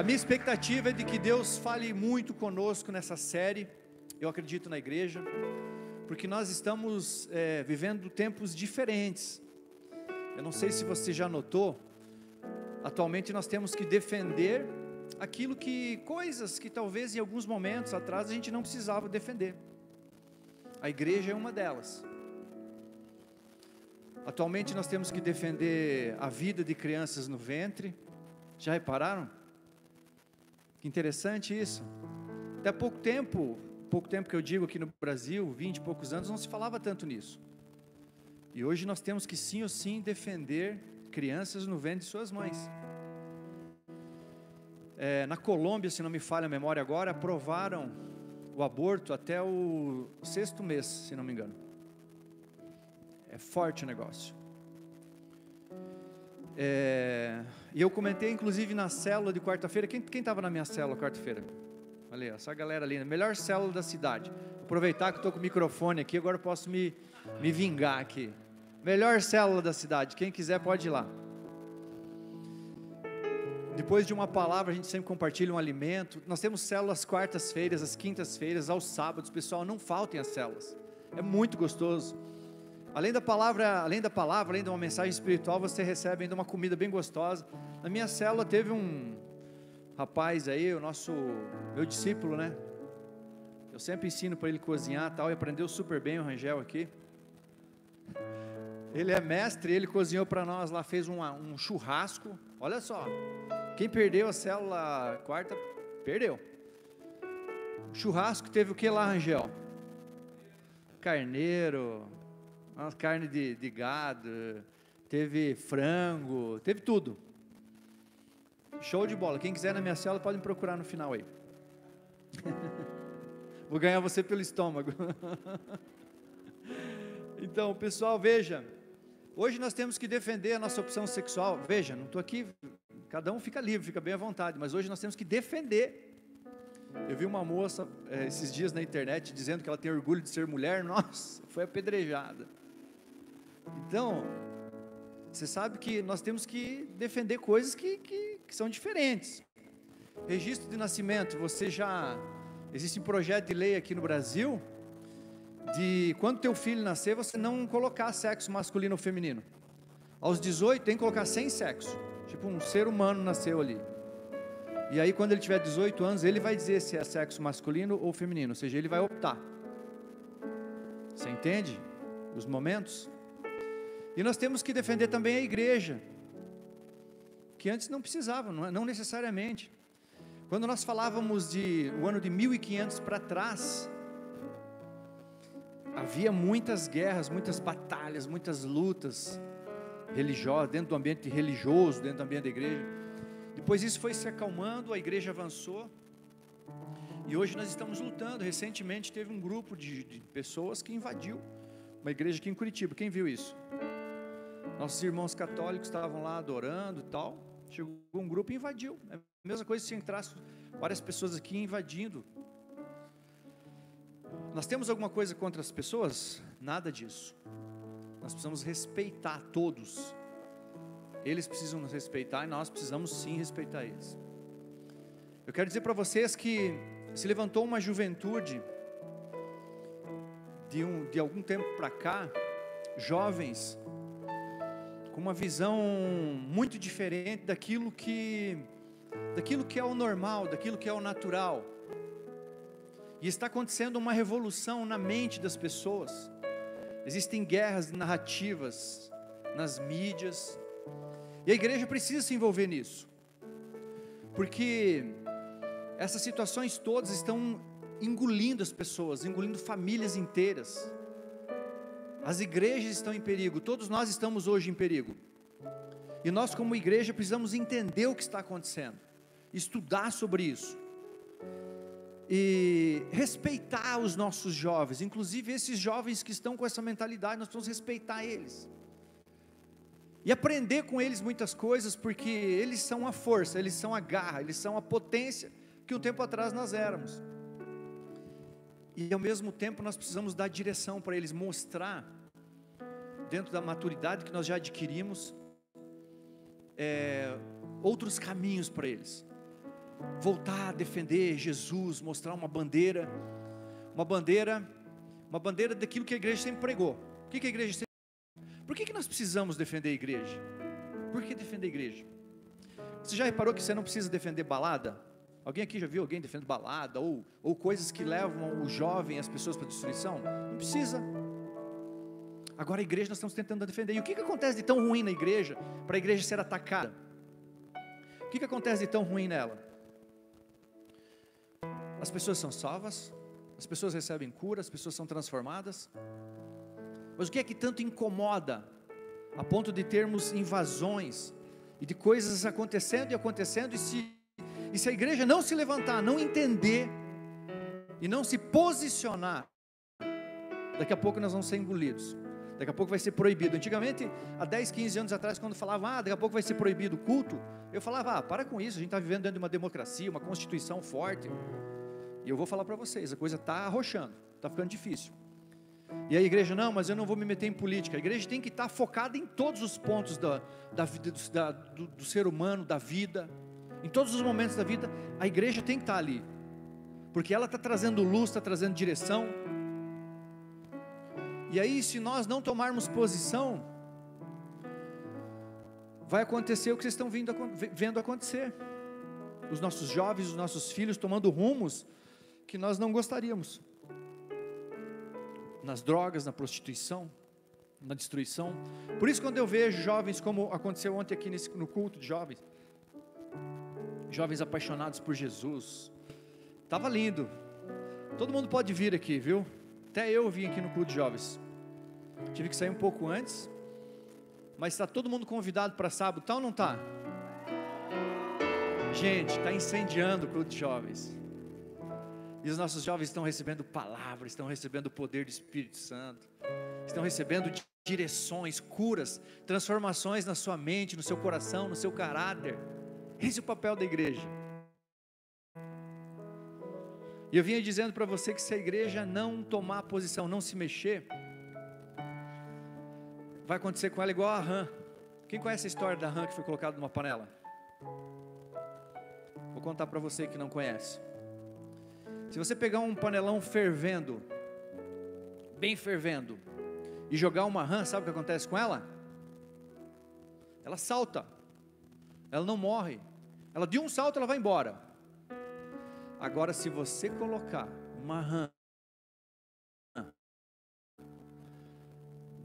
A minha expectativa é de que Deus fale muito conosco nessa série. Eu acredito na igreja, porque nós estamos é, vivendo tempos diferentes. Eu não sei se você já notou, atualmente nós temos que defender aquilo que, coisas que talvez em alguns momentos atrás a gente não precisava defender. A igreja é uma delas. Atualmente nós temos que defender a vida de crianças no ventre. Já repararam? Que interessante isso. Até pouco tempo, pouco tempo que eu digo aqui no Brasil, 20 e poucos anos, não se falava tanto nisso. E hoje nós temos que sim ou sim defender crianças no ventre de suas mães. É, na Colômbia, se não me falha a memória agora, aprovaram o aborto até o sexto mês, se não me engano. É forte o negócio. É, e eu comentei, inclusive, na célula de quarta-feira. Quem estava na minha célula quarta-feira? Olha, essa galera ali, melhor célula da cidade. Aproveitar que estou com o microfone aqui, agora posso me, me vingar aqui. Melhor célula da cidade. Quem quiser pode ir lá. Depois de uma palavra, a gente sempre compartilha um alimento. Nós temos células quartas-feiras, às quintas-feiras, aos sábados. Pessoal, não faltem as células. É muito gostoso. Além da palavra, além da palavra, além de uma mensagem espiritual, você recebe ainda uma comida bem gostosa. Na minha célula teve um rapaz aí, o nosso meu discípulo, né? Eu sempre ensino para ele cozinhar, tal, e aprendeu super bem o Rangel aqui. Ele é mestre, ele cozinhou para nós lá, fez um, um churrasco. Olha só, quem perdeu a célula quarta, perdeu. Churrasco teve o que lá, Rangel? Carneiro, uma carne de, de gado, teve frango, teve tudo. Show de bola. Quem quiser na minha cela pode me procurar no final aí. Vou ganhar você pelo estômago. então, pessoal, veja. Hoje nós temos que defender a nossa opção sexual. Veja, não estou aqui. Cada um fica livre, fica bem à vontade. Mas hoje nós temos que defender. Eu vi uma moça é, esses dias na internet dizendo que ela tem orgulho de ser mulher. Nossa, foi apedrejada. Então, você sabe que nós temos que defender coisas que, que, que são diferentes. Registro de nascimento, você já. Existe um projeto de lei aqui no Brasil de quando teu filho nascer, você não colocar sexo masculino ou feminino. Aos 18 tem que colocar sem sexo. Tipo um ser humano nasceu ali. E aí quando ele tiver 18 anos, ele vai dizer se é sexo masculino ou feminino, ou seja, ele vai optar. Você entende os momentos? E nós temos que defender também a igreja, que antes não precisava, não, não necessariamente. Quando nós falávamos de o ano de 1500 para trás, havia muitas guerras, muitas batalhas, muitas lutas religiosas, dentro do ambiente religioso, dentro do ambiente da igreja. Depois isso foi se acalmando, a igreja avançou. E hoje nós estamos lutando. Recentemente teve um grupo de, de pessoas que invadiu uma igreja aqui em Curitiba. Quem viu isso? Nossos irmãos católicos estavam lá adorando e tal. Chegou um grupo e invadiu. É a mesma coisa se entrasse várias pessoas aqui invadindo. Nós temos alguma coisa contra as pessoas? Nada disso. Nós precisamos respeitar todos. Eles precisam nos respeitar e nós precisamos sim respeitar eles. Eu quero dizer para vocês que se levantou uma juventude de, um, de algum tempo para cá, jovens com uma visão muito diferente daquilo que daquilo que é o normal, daquilo que é o natural. E está acontecendo uma revolução na mente das pessoas. Existem guerras narrativas nas mídias. E a igreja precisa se envolver nisso. Porque essas situações todas estão engolindo as pessoas, engolindo famílias inteiras. As igrejas estão em perigo, todos nós estamos hoje em perigo. E nós, como igreja, precisamos entender o que está acontecendo, estudar sobre isso e respeitar os nossos jovens, inclusive esses jovens que estão com essa mentalidade, nós precisamos respeitar eles. E aprender com eles muitas coisas, porque eles são a força, eles são a garra, eles são a potência que um tempo atrás nós éramos. E ao mesmo tempo nós precisamos dar direção para eles, mostrar, dentro da maturidade que nós já adquirimos, é, outros caminhos para eles. voltar a defender Jesus, mostrar uma bandeira, uma bandeira, uma bandeira daquilo que a igreja sempre pregou. O que, que a igreja sempre Por que, que nós precisamos defender a igreja? Por que defender a igreja? Você já reparou que você não precisa defender balada? Alguém aqui já viu alguém defendendo balada ou, ou coisas que levam o jovem, as pessoas para a destruição? Não precisa. Agora a igreja nós estamos tentando defender. E o que, que acontece de tão ruim na igreja para a igreja ser atacada? O que, que acontece de tão ruim nela? As pessoas são salvas, as pessoas recebem cura, as pessoas são transformadas. Mas o que é que tanto incomoda a ponto de termos invasões e de coisas acontecendo e acontecendo, e se, e se a igreja não se levantar, não entender e não se posicionar, daqui a pouco nós vamos ser engolidos. Daqui a pouco vai ser proibido. Antigamente, há 10, 15 anos atrás, quando falava, ah, daqui a pouco vai ser proibido o culto, eu falava, ah, para com isso, a gente está vivendo dentro de uma democracia, uma constituição forte. E eu vou falar para vocês, a coisa está arrochando, está ficando difícil. E a igreja, não, mas eu não vou me meter em política. A igreja tem que estar focada em todos os pontos da, da vida do, da, do, do ser humano, da vida, em todos os momentos da vida, a igreja tem que estar ali, porque ela está trazendo luz, está trazendo direção. E aí, se nós não tomarmos posição, vai acontecer o que vocês estão vindo, vendo acontecer. Os nossos jovens, os nossos filhos tomando rumos que nós não gostaríamos nas drogas, na prostituição, na destruição. Por isso, quando eu vejo jovens, como aconteceu ontem aqui nesse, no culto de jovens, jovens apaixonados por Jesus, estava lindo. Todo mundo pode vir aqui, viu? Até eu vim aqui no culto de jovens. Tive que sair um pouco antes, mas está todo mundo convidado para sábado, tá ou não está? Gente, está incendiando o culto de jovens. E os nossos jovens estão recebendo palavras, estão recebendo o poder do Espírito Santo, estão recebendo direções, curas, transformações na sua mente, no seu coração, no seu caráter. Esse é o papel da igreja. E eu vinha dizendo para você que se a igreja não tomar posição, não se mexer, vai acontecer com ela igual a rã. Quem conhece a história da rã que foi colocada numa panela? Vou contar para você que não conhece. Se você pegar um panelão fervendo, bem fervendo, e jogar uma rã, sabe o que acontece com ela? Ela salta, ela não morre, ela de um salto ela vai embora. Agora, se você colocar uma rã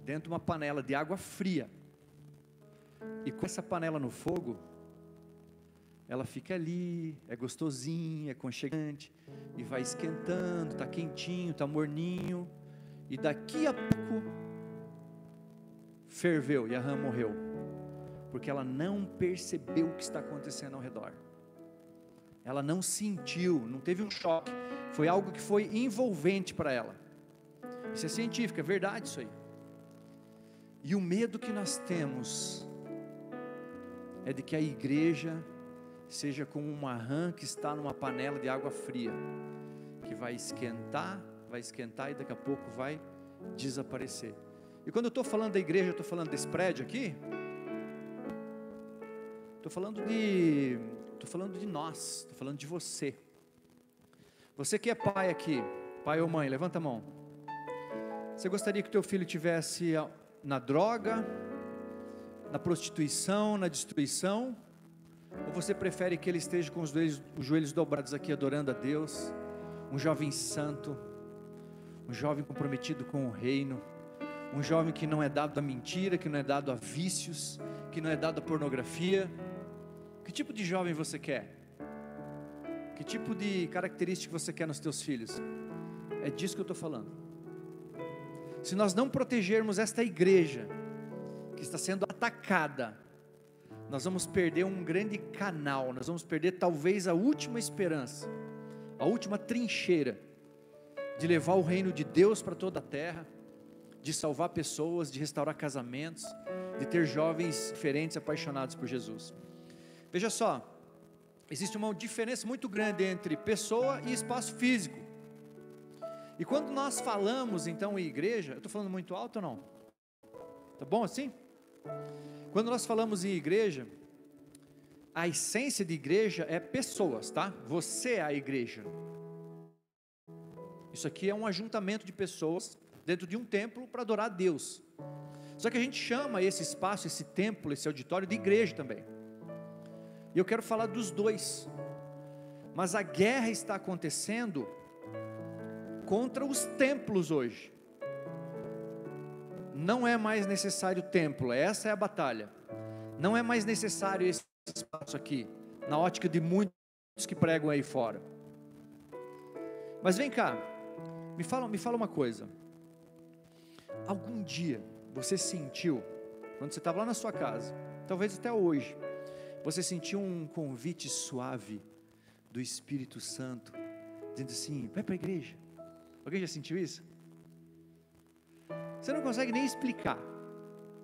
dentro de uma panela de água fria, e com essa panela no fogo, ela fica ali, é gostosinha, é conchegante, e vai esquentando, está quentinho, está morninho, e daqui a pouco ferveu e a rã morreu, porque ela não percebeu o que está acontecendo ao redor, ela não sentiu, não teve um choque, foi algo que foi envolvente para ela. Isso é científico, é verdade isso aí. E o medo que nós temos é de que a igreja seja como uma rã que está numa panela de água fria, que vai esquentar, vai esquentar e daqui a pouco vai desaparecer. E quando eu estou falando da igreja, eu estou falando desse prédio aqui, estou falando de, estou falando de nós, estou falando de você. Você que é pai aqui, pai ou mãe, levanta a mão. Você gostaria que teu filho tivesse na droga, na prostituição, na destruição? Ou você prefere que ele esteja com os joelhos, os joelhos dobrados aqui adorando a Deus? Um jovem santo, um jovem comprometido com o reino, um jovem que não é dado a mentira, que não é dado a vícios, que não é dado a pornografia. Que tipo de jovem você quer? Que tipo de característica você quer nos teus filhos? É disso que eu estou falando. Se nós não protegermos esta igreja, que está sendo atacada, nós vamos perder um grande canal, nós vamos perder talvez a última esperança, a última trincheira de levar o reino de Deus para toda a terra, de salvar pessoas, de restaurar casamentos, de ter jovens diferentes apaixonados por Jesus. Veja só, existe uma diferença muito grande entre pessoa e espaço físico. E quando nós falamos então em igreja, eu estou falando muito alto ou não? Tá bom assim? Quando nós falamos em igreja, a essência de igreja é pessoas, tá? Você é a igreja. Isso aqui é um ajuntamento de pessoas dentro de um templo para adorar a Deus. Só que a gente chama esse espaço, esse templo, esse auditório de igreja também. E eu quero falar dos dois. Mas a guerra está acontecendo contra os templos hoje. Não é mais necessário templo, essa é a batalha. Não é mais necessário esse espaço aqui, na ótica de muitos que pregam aí fora. Mas vem cá, me fala, me fala uma coisa. Algum dia você sentiu, quando você estava lá na sua casa, talvez até hoje, você sentiu um convite suave do Espírito Santo, dizendo assim: vai para a igreja. Alguém já sentiu isso? Você não consegue nem explicar,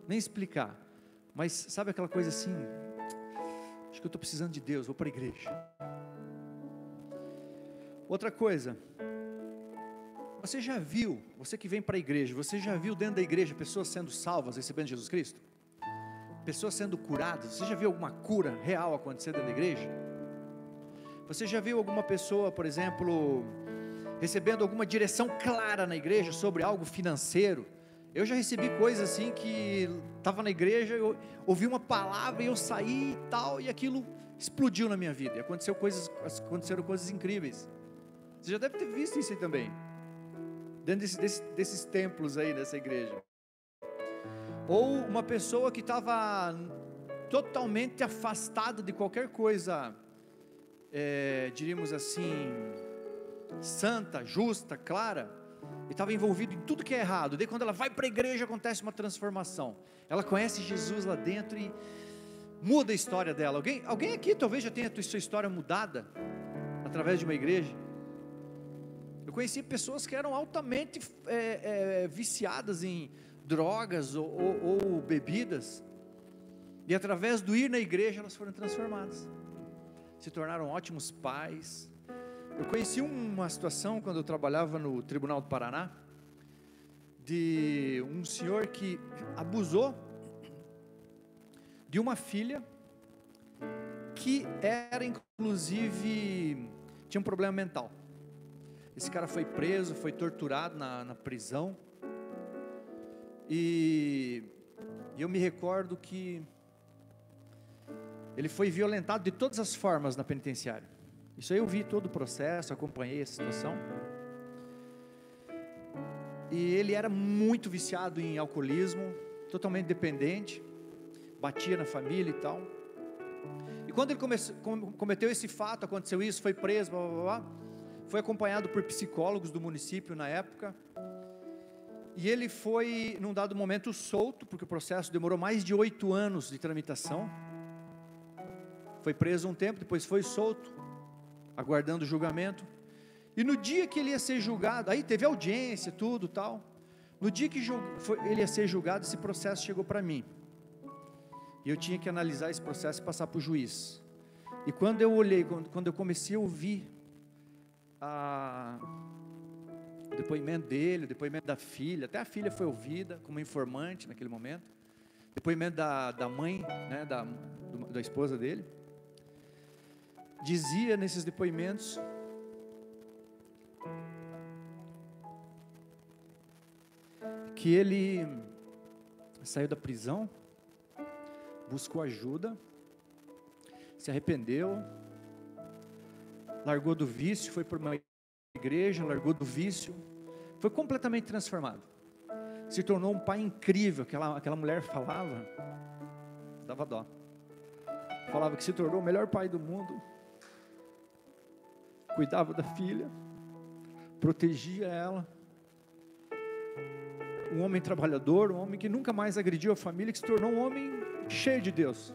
nem explicar, mas sabe aquela coisa assim, Acho que eu estou precisando de Deus, vou para a igreja. Outra coisa, você já viu, você que vem para a igreja, você já viu dentro da igreja pessoas sendo salvas, recebendo Jesus Cristo? Pessoas sendo curadas, você já viu alguma cura real acontecer dentro da igreja? Você já viu alguma pessoa, por exemplo, recebendo alguma direção clara na igreja sobre algo financeiro? Eu já recebi coisas assim que estava na igreja, eu ouvi uma palavra e eu saí e tal, e aquilo explodiu na minha vida. E aconteceu coisas, aconteceram coisas incríveis. Você já deve ter visto isso aí também. Dentro desse, desse, desses templos aí dessa igreja. Ou uma pessoa que estava totalmente afastada de qualquer coisa, é, diríamos assim, santa, justa, clara e estava envolvido em tudo que é errado. Daí quando ela vai para a igreja acontece uma transformação. Ela conhece Jesus lá dentro e muda a história dela. Alguém, alguém aqui talvez já tenha sua história mudada através de uma igreja? Eu conheci pessoas que eram altamente é, é, viciadas em drogas ou, ou, ou bebidas, e através do ir na igreja elas foram transformadas, se tornaram ótimos pais, eu conheci uma situação quando eu trabalhava no Tribunal do Paraná, de um senhor que abusou de uma filha que era inclusive tinha um problema mental. Esse cara foi preso, foi torturado na, na prisão. E, eu me recordo que ele foi violentado de todas as formas na penitenciária. Isso aí eu vi todo o processo, acompanhei a situação. E ele era muito viciado em alcoolismo, totalmente dependente, batia na família e tal. E quando ele comece, cometeu esse fato, aconteceu isso, foi preso, blá, blá, blá, foi acompanhado por psicólogos do município na época. E ele foi, num dado momento, solto, porque o processo demorou mais de oito anos de tramitação. Foi preso um tempo, depois foi solto aguardando o julgamento. E no dia que ele ia ser julgado, aí teve audiência, tudo tal. No dia que ele ia ser julgado, esse processo chegou para mim. E eu tinha que analisar esse processo e passar para o juiz. E quando eu olhei, quando eu comecei a ouvir a, o depoimento dele, o depoimento da filha, até a filha foi ouvida como informante naquele momento, depoimento da, da mãe, né, da, da esposa dele. Dizia nesses depoimentos que ele saiu da prisão, buscou ajuda, se arrependeu, largou do vício, foi para uma igreja, largou do vício, foi completamente transformado. Se tornou um pai incrível, aquela, aquela mulher falava, dava dó. Falava que se tornou o melhor pai do mundo, cuidava da filha, protegia ela. Um homem trabalhador, um homem que nunca mais agrediu a família, que se tornou um homem cheio de Deus.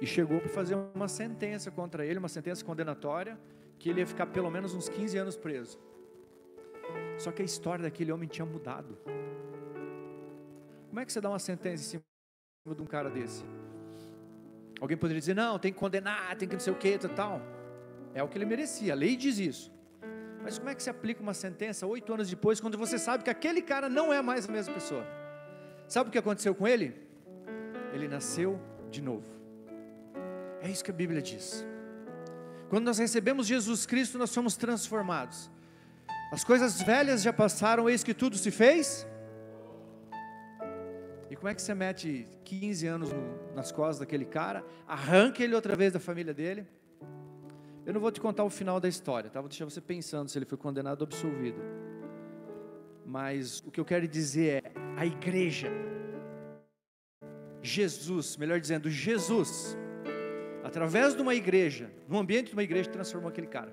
E chegou para fazer uma sentença contra ele, uma sentença condenatória, que ele ia ficar pelo menos uns 15 anos preso. Só que a história daquele homem tinha mudado. Como é que você dá uma sentença em cima de um cara desse? Alguém poderia dizer, não, tem que condenar, tem que não sei o que, tal. É o que ele merecia, a lei diz isso. Mas como é que se aplica uma sentença oito anos depois, quando você sabe que aquele cara não é mais a mesma pessoa? Sabe o que aconteceu com ele? Ele nasceu de novo. É isso que a Bíblia diz. Quando nós recebemos Jesus Cristo, nós somos transformados. As coisas velhas já passaram, eis que tudo se fez. E como é que você mete 15 anos no, nas costas daquele cara, arranca ele outra vez da família dele? Eu não vou te contar o final da história, tá? Vou deixar você pensando se ele foi condenado ou absolvido. Mas o que eu quero dizer é: a igreja, Jesus, melhor dizendo, Jesus, através de uma igreja, no ambiente de uma igreja, transformou aquele cara.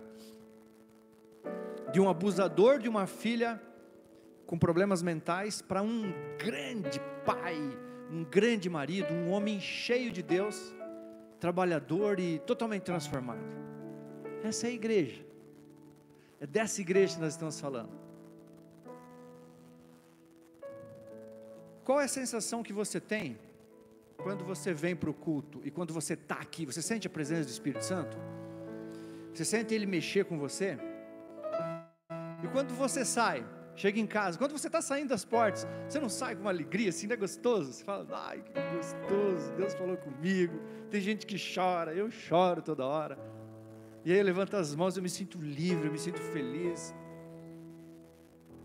De um abusador de uma filha com problemas mentais para um grande pai, um grande marido, um homem cheio de Deus, trabalhador e totalmente transformado. Essa é a igreja. É dessa igreja que nós estamos falando. Qual é a sensação que você tem quando você vem para o culto e quando você está aqui? Você sente a presença do Espírito Santo? Você sente ele mexer com você? E quando você sai, chega em casa, quando você está saindo das portas, você não sai com uma alegria assim, não é gostoso? Você fala, ai que gostoso, Deus falou comigo. Tem gente que chora, eu choro toda hora. E aí eu levanto as mãos, eu me sinto livre, eu me sinto feliz.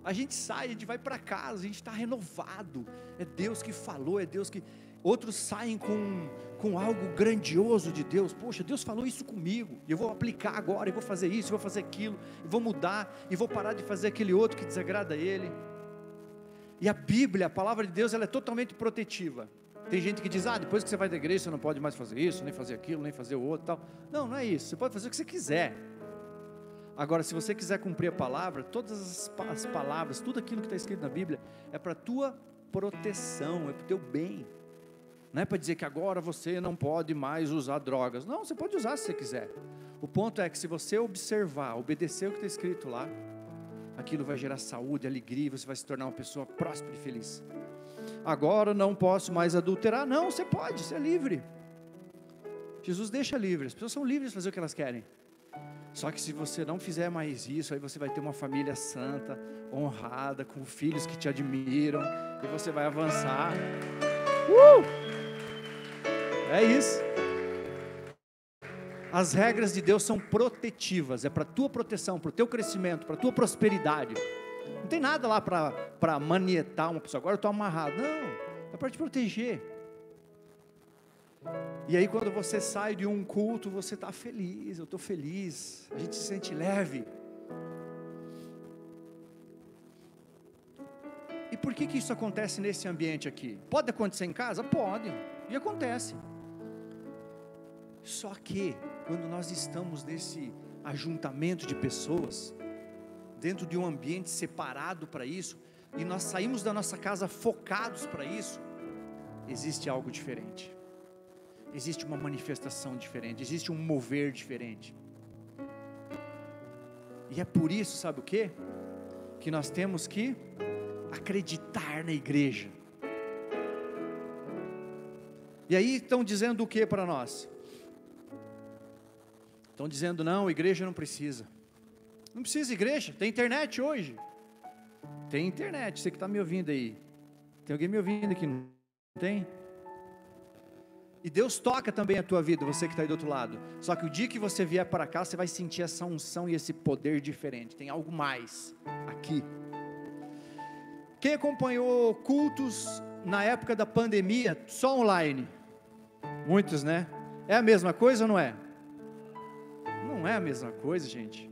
A gente sai, a gente vai para casa, a gente está renovado. É Deus que falou, é Deus que. Outros saem com, com algo grandioso de Deus. Poxa, Deus falou isso comigo. Eu vou aplicar agora, e vou fazer isso, vou fazer aquilo, e vou mudar, e vou parar de fazer aquele outro que desagrada a Ele. E a Bíblia, a palavra de Deus, ela é totalmente protetiva. Tem gente que diz, ah, depois que você vai da igreja, você não pode mais fazer isso, nem fazer aquilo, nem fazer o outro tal. Não, não é isso. Você pode fazer o que você quiser. Agora, se você quiser cumprir a palavra, todas as, as palavras, tudo aquilo que está escrito na Bíblia, é para a tua proteção, é para o teu bem. Não é para dizer que agora você não pode mais usar drogas. Não, você pode usar se você quiser. O ponto é que se você observar, obedecer o que está escrito lá, aquilo vai gerar saúde, alegria, você vai se tornar uma pessoa próspera e feliz. Agora não posso mais adulterar. Não, você pode, você é livre. Jesus deixa livre, as pessoas são livres de fazer o que elas querem. Só que se você não fizer mais isso, aí você vai ter uma família santa, honrada, com filhos que te admiram, e você vai avançar. Uh! É isso. As regras de Deus são protetivas, é para tua proteção, para o teu crescimento, para tua prosperidade. Não tem nada lá para manietar uma pessoa. Agora eu estou amarrado. Não, é para te proteger. E aí, quando você sai de um culto, você está feliz, eu estou feliz, a gente se sente leve. E por que, que isso acontece nesse ambiente aqui? Pode acontecer em casa? Pode, e acontece. Só que, quando nós estamos nesse ajuntamento de pessoas, dentro de um ambiente separado para isso, e nós saímos da nossa casa focados para isso, existe algo diferente existe uma manifestação diferente, existe um mover diferente. E é por isso, sabe o que? Que nós temos que acreditar na igreja. E aí estão dizendo o que para nós? Estão dizendo, não, igreja não precisa. Não precisa igreja, tem internet hoje. Tem internet, você que está me ouvindo aí. Tem alguém me ouvindo aqui? Não tem? E Deus toca também a tua vida, você que está aí do outro lado. Só que o dia que você vier para cá, você vai sentir essa unção e esse poder diferente. Tem algo mais aqui. Quem acompanhou cultos na época da pandemia, só online? Muitos, né? É a mesma coisa ou não é? Não é a mesma coisa, gente.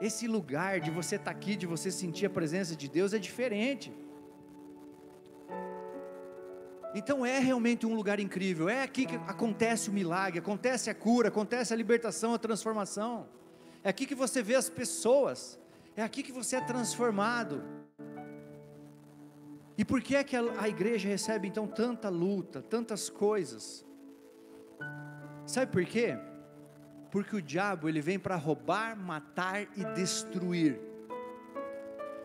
Esse lugar de você estar tá aqui, de você sentir a presença de Deus é diferente. Então é realmente um lugar incrível. É aqui que acontece o milagre, acontece a cura, acontece a libertação, a transformação. É aqui que você vê as pessoas. É aqui que você é transformado. E por que é que a, igreja recebe então tanta luta, tantas coisas? Sabe por quê? Porque o diabo ele vem para roubar, matar e destruir.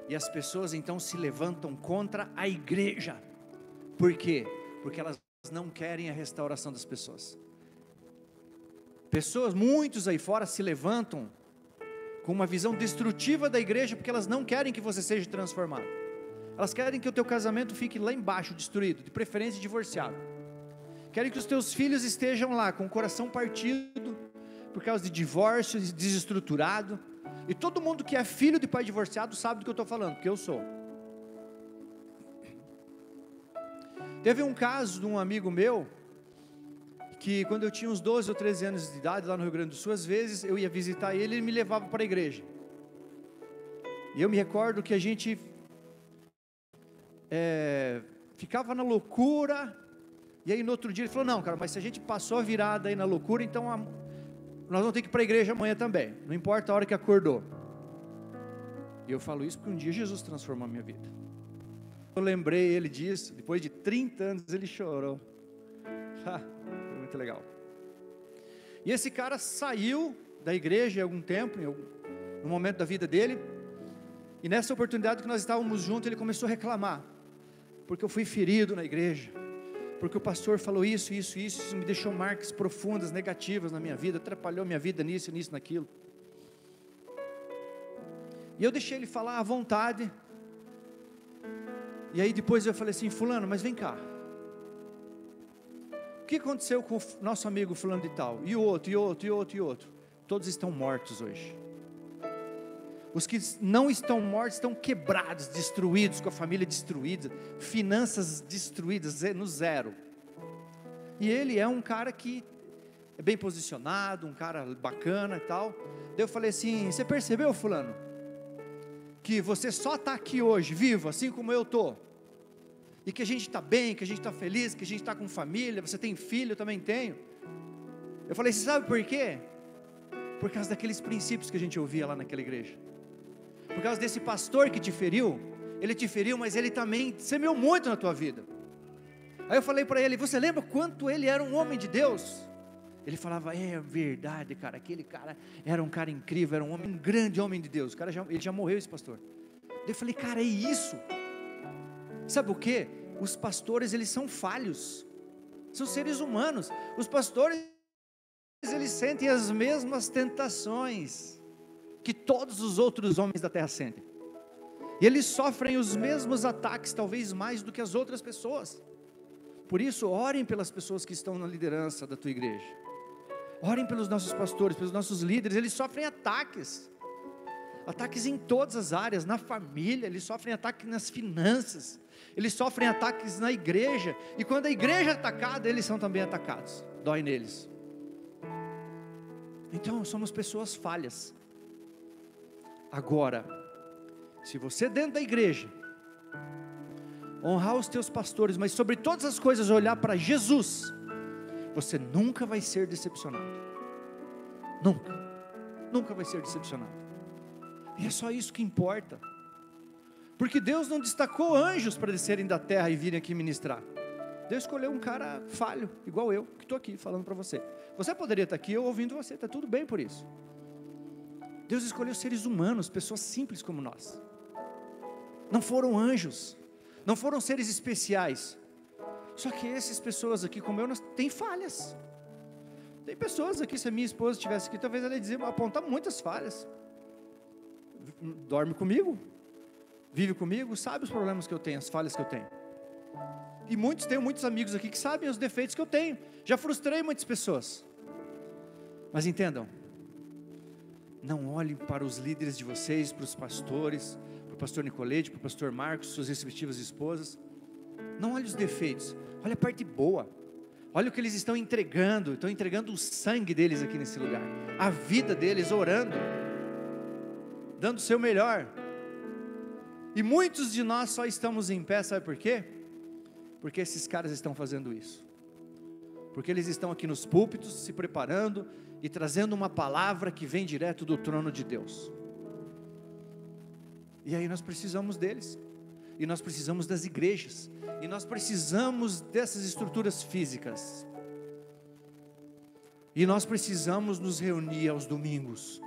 E as pessoas então se levantam contra a igreja. Por quê? porque elas não querem a restauração das pessoas. Pessoas, muitos aí fora, se levantam com uma visão destrutiva da igreja, porque elas não querem que você seja transformado. Elas querem que o teu casamento fique lá embaixo, destruído, de preferência divorciado. querem que os teus filhos estejam lá com o coração partido por causa de divórcio, desestruturado. E todo mundo que é filho de pai divorciado sabe do que eu estou falando, porque eu sou. Teve um caso de um amigo meu, que quando eu tinha uns 12 ou 13 anos de idade, lá no Rio Grande do Sul, às vezes eu ia visitar ele e ele me levava para a igreja. E eu me recordo que a gente é, ficava na loucura, e aí no outro dia ele falou: Não, cara, mas se a gente passou a virada aí na loucura, então a, nós vamos ter que ir para a igreja amanhã também, não importa a hora que acordou. E eu falo isso porque um dia Jesus transformou a minha vida. Eu lembrei ele disso, depois de 30 anos ele chorou. Foi muito legal. E esse cara saiu da igreja em algum tempo, em algum, no momento da vida dele, e nessa oportunidade que nós estávamos juntos, ele começou a reclamar, porque eu fui ferido na igreja, porque o pastor falou isso, isso, isso, isso me deixou marcas profundas, negativas na minha vida, atrapalhou minha vida nisso, nisso, naquilo. E eu deixei ele falar à vontade. E aí depois eu falei assim, fulano, mas vem cá. O que aconteceu com o nosso amigo fulano de tal? E outro, e outro, e outro, e outro. Todos estão mortos hoje. Os que não estão mortos estão quebrados, destruídos, com a família destruída, finanças destruídas, no zero. E ele é um cara que é bem posicionado, um cara bacana e tal. Daí eu falei assim: Você percebeu, Fulano? Que você só está aqui hoje, vivo, assim como eu estou. E que a gente está bem, que a gente está feliz, que a gente está com família. Você tem filho, eu também tenho. Eu falei: Você sabe por quê? Por causa daqueles princípios que a gente ouvia lá naquela igreja por causa desse pastor que te feriu, ele te feriu, mas ele também semeou muito na tua vida. Aí eu falei para ele: Você lembra quanto ele era um homem de Deus? Ele falava: É verdade, cara. Aquele cara era um cara incrível, era um homem, um grande homem de Deus. O cara já, ele já morreu, esse pastor. Eu falei: Cara, é isso. Sabe o que? Os pastores eles são falhos, são seres humanos. Os pastores eles sentem as mesmas tentações que todos os outros homens da terra sentem. E eles sofrem os mesmos ataques, talvez mais do que as outras pessoas. Por isso, orem pelas pessoas que estão na liderança da tua igreja. Orem pelos nossos pastores, pelos nossos líderes, eles sofrem ataques. Ataques em todas as áreas, na família, eles sofrem ataques nas finanças, eles sofrem ataques na igreja, e quando a igreja é atacada, eles são também atacados, dói neles. Então, somos pessoas falhas, Agora, se você dentro da igreja honrar os teus pastores, mas sobre todas as coisas olhar para Jesus, você nunca vai ser decepcionado. Nunca. Nunca vai ser decepcionado. E é só isso que importa. Porque Deus não destacou anjos para descerem da terra e virem aqui ministrar. Deus escolheu um cara falho, igual eu, que estou aqui falando para você. Você poderia estar aqui eu ouvindo você, está tudo bem por isso. Deus escolheu seres humanos, pessoas simples como nós. Não foram anjos, não foram seres especiais. Só que essas pessoas aqui, como eu, têm falhas. Tem pessoas aqui, se a minha esposa estivesse aqui, talvez ela ia dizer, apontar muitas falhas. Dorme comigo, vive comigo, sabe os problemas que eu tenho, as falhas que eu tenho. E muitos, tenho muitos amigos aqui que sabem os defeitos que eu tenho. Já frustrei muitas pessoas. Mas entendam, não olhem para os líderes de vocês, para os pastores, para o pastor Nicolete, para o pastor Marcos, suas respectivas esposas. Não olhe os defeitos, olhe a parte boa. Olha o que eles estão entregando, estão entregando o sangue deles aqui nesse lugar, a vida deles orando, dando o seu melhor. E muitos de nós só estamos em pé, sabe por quê? Porque esses caras estão fazendo isso. Porque eles estão aqui nos púlpitos se preparando, e trazendo uma palavra que vem direto do trono de Deus. E aí nós precisamos deles, e nós precisamos das igrejas, e nós precisamos dessas estruturas físicas, e nós precisamos nos reunir aos domingos,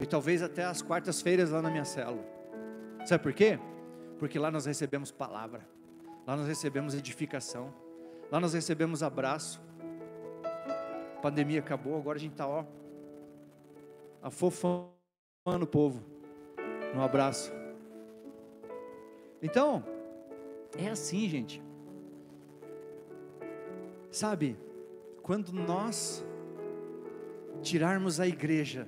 e talvez até às quartas-feiras lá na minha célula. Sabe por quê? Porque lá nós recebemos palavra, lá nós recebemos edificação, lá nós recebemos abraço, pandemia acabou, agora a gente está, ó, afofando o povo. Um abraço. Então, é assim, gente. Sabe, quando nós tirarmos a igreja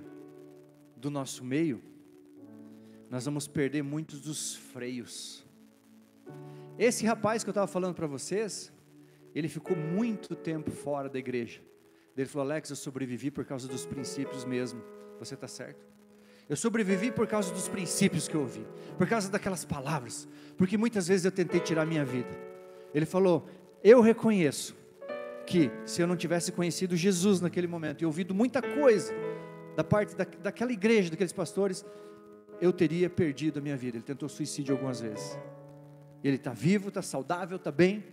do nosso meio, nós vamos perder muitos dos freios. Esse rapaz que eu estava falando para vocês, ele ficou muito tempo fora da igreja. Ele falou: Alex, eu sobrevivi por causa dos princípios mesmo. Você está certo? Eu sobrevivi por causa dos princípios que eu ouvi, por causa daquelas palavras, porque muitas vezes eu tentei tirar minha vida. Ele falou: Eu reconheço que se eu não tivesse conhecido Jesus naquele momento e ouvido muita coisa da parte da, daquela igreja, daqueles pastores, eu teria perdido a minha vida. Ele tentou suicídio algumas vezes. Ele está vivo, está saudável, está bem.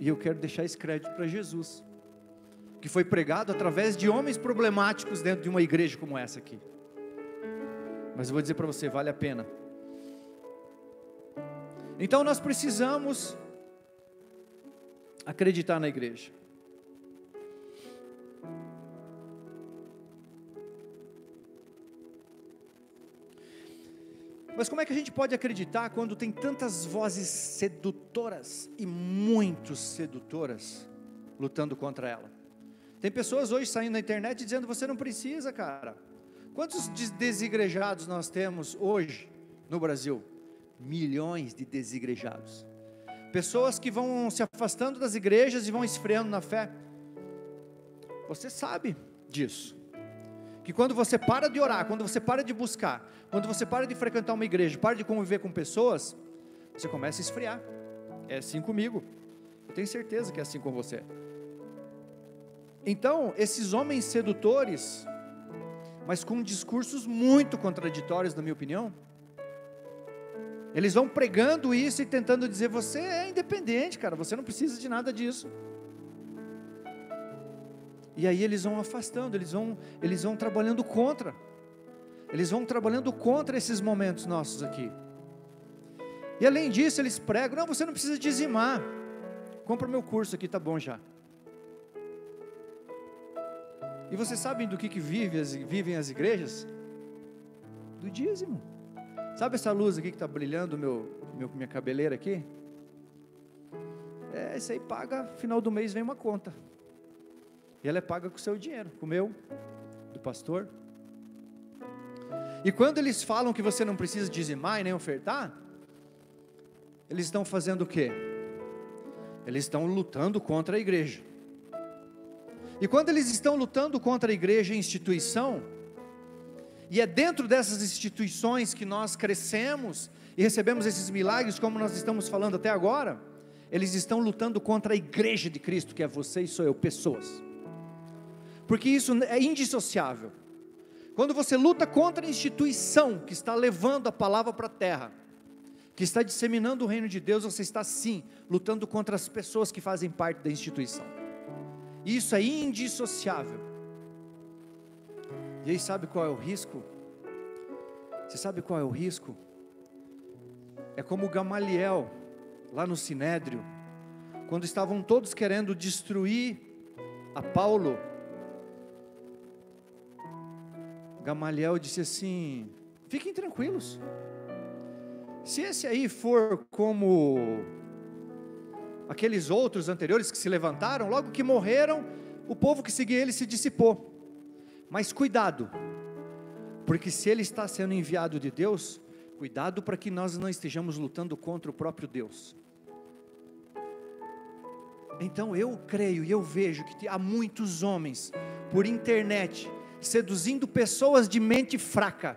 E eu quero deixar esse crédito para Jesus que foi pregado através de homens problemáticos dentro de uma igreja como essa aqui. Mas eu vou dizer para você, vale a pena. Então nós precisamos acreditar na igreja. Mas como é que a gente pode acreditar quando tem tantas vozes sedutoras e muito sedutoras lutando contra ela? Tem pessoas hoje saindo na internet dizendo: você não precisa, cara. Quantos desigrejados nós temos hoje no Brasil? Milhões de desigrejados. Pessoas que vão se afastando das igrejas e vão esfriando na fé. Você sabe disso. Que quando você para de orar, quando você para de buscar, quando você para de frequentar uma igreja, para de conviver com pessoas, você começa a esfriar. É assim comigo. Eu tenho certeza que é assim com você. Então, esses homens sedutores, mas com discursos muito contraditórios, na minha opinião, eles vão pregando isso e tentando dizer: você é independente, cara, você não precisa de nada disso. E aí eles vão afastando, eles vão, eles vão trabalhando contra, eles vão trabalhando contra esses momentos nossos aqui. E além disso, eles pregam: não, você não precisa dizimar, compra meu curso aqui, tá bom já. E vocês sabem do que, que vive as, vivem as igrejas? Do dízimo. Sabe essa luz aqui que está brilhando meu, meu, minha cabeleira aqui? É, isso aí paga, final do mês vem uma conta. E ela é paga com o seu dinheiro, com o meu, do pastor. E quando eles falam que você não precisa dizimar e nem ofertar, eles estão fazendo o quê? Eles estão lutando contra a igreja. E quando eles estão lutando contra a igreja e instituição, e é dentro dessas instituições que nós crescemos e recebemos esses milagres, como nós estamos falando até agora, eles estão lutando contra a igreja de Cristo, que é você e sou eu, pessoas. Porque isso é indissociável. Quando você luta contra a instituição que está levando a palavra para a terra, que está disseminando o reino de Deus, você está sim lutando contra as pessoas que fazem parte da instituição. Isso é indissociável. E aí, sabe qual é o risco? Você sabe qual é o risco? É como Gamaliel, lá no Sinédrio, quando estavam todos querendo destruir a Paulo. Gamaliel disse assim: fiquem tranquilos. Se esse aí for como aqueles outros anteriores que se levantaram, logo que morreram, o povo que seguia ele se dissipou. Mas cuidado, porque se ele está sendo enviado de Deus, cuidado para que nós não estejamos lutando contra o próprio Deus. Então eu creio e eu vejo que há muitos homens por internet seduzindo pessoas de mente fraca,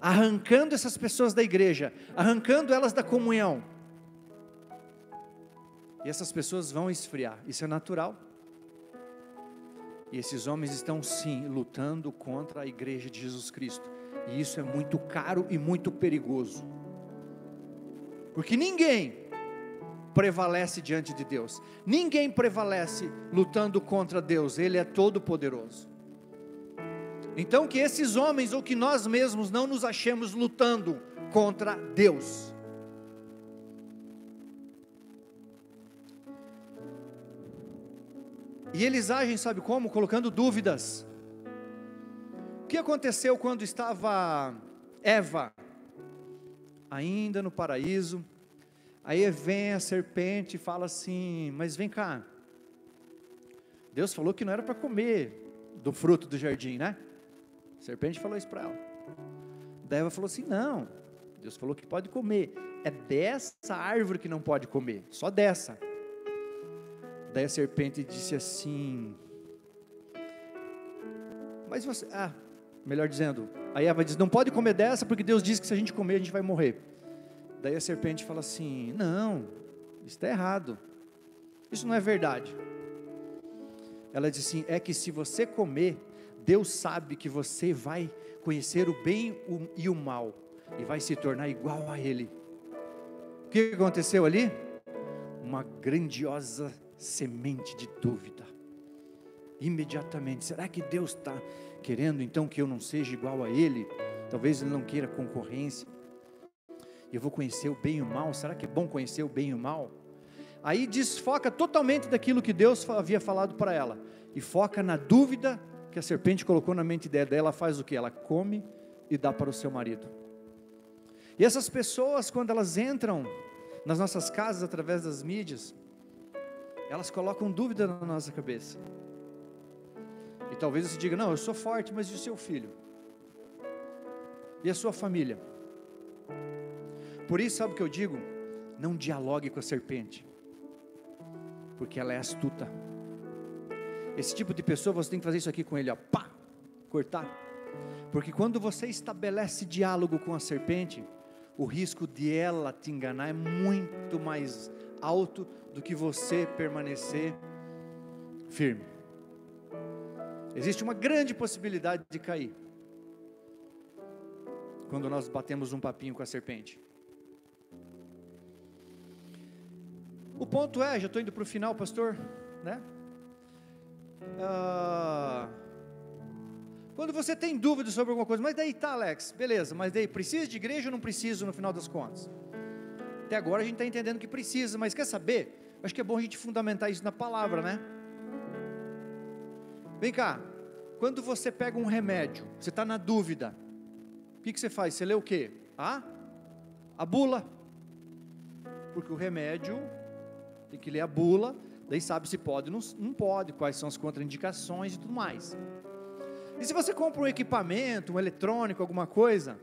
arrancando essas pessoas da igreja, arrancando elas da comunhão, e essas pessoas vão esfriar, isso é natural. E esses homens estão sim lutando contra a igreja de Jesus Cristo. E isso é muito caro e muito perigoso. Porque ninguém prevalece diante de Deus. Ninguém prevalece lutando contra Deus. Ele é todo poderoso. Então que esses homens ou que nós mesmos não nos achemos lutando contra Deus. E eles agem, sabe como? Colocando dúvidas. O que aconteceu quando estava Eva, ainda no paraíso, Aí vem a serpente e fala assim: Mas vem cá, Deus falou que não era para comer do fruto do jardim, né? A serpente falou isso para ela. Daí Eva falou assim: Não, Deus falou que pode comer, é dessa árvore que não pode comer, só dessa. Daí a serpente disse assim: Mas você, ah, melhor dizendo, aí Eva diz: Não pode comer dessa, porque Deus disse que se a gente comer a gente vai morrer. Daí a serpente fala assim: Não, isso está errado, isso não é verdade. Ela diz assim: É que se você comer, Deus sabe que você vai conhecer o bem e o mal, e vai se tornar igual a Ele. O que aconteceu ali? Uma grandiosa semente de dúvida. Imediatamente, será que Deus está querendo então que eu não seja igual a Ele? Talvez Ele não queira concorrência. Eu vou conhecer o bem e o mal. Será que é bom conhecer o bem e o mal? Aí desfoca totalmente daquilo que Deus havia falado para ela e foca na dúvida que a serpente colocou na mente dela. Ela faz o que? Ela come e dá para o seu marido. E essas pessoas, quando elas entram nas nossas casas através das mídias, elas colocam dúvida na nossa cabeça. E talvez você diga: Não, eu sou forte, mas e o seu filho? E a sua família? Por isso, sabe o que eu digo? Não dialogue com a serpente, porque ela é astuta. Esse tipo de pessoa, você tem que fazer isso aqui com ele, ó, pá, cortar. Porque quando você estabelece diálogo com a serpente, o risco de ela te enganar é muito mais alto do que você permanecer firme. Existe uma grande possibilidade de cair quando nós batemos um papinho com a serpente. O ponto é, já estou indo para o final, pastor, né? Ah, quando você tem dúvidas sobre alguma coisa, mas daí tá, Alex, beleza, mas daí precisa de igreja ou não preciso no final das contas? Até agora a gente está entendendo que precisa, mas quer saber? Acho que é bom a gente fundamentar isso na palavra, né? Vem cá, quando você pega um remédio, você está na dúvida, o que, que você faz? Você lê o quê? Ah? A bula. Porque o remédio, tem que ler a bula, daí sabe se pode ou não, pode, quais são as contraindicações e tudo mais. E se você compra um equipamento, um eletrônico, alguma coisa,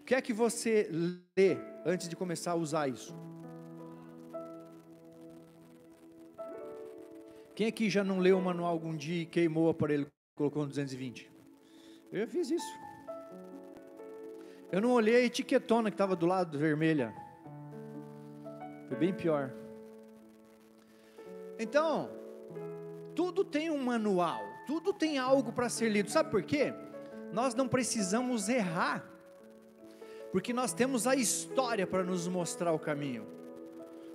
o que é que você lê antes de começar a usar isso? Quem aqui já não leu o manual algum dia e queimou o aparelho colocou no 220? Eu já fiz isso. Eu não olhei a etiquetona que estava do lado vermelha. Foi bem pior. Então, tudo tem um manual, tudo tem algo para ser lido. Sabe por quê? Nós não precisamos errar, porque nós temos a história para nos mostrar o caminho.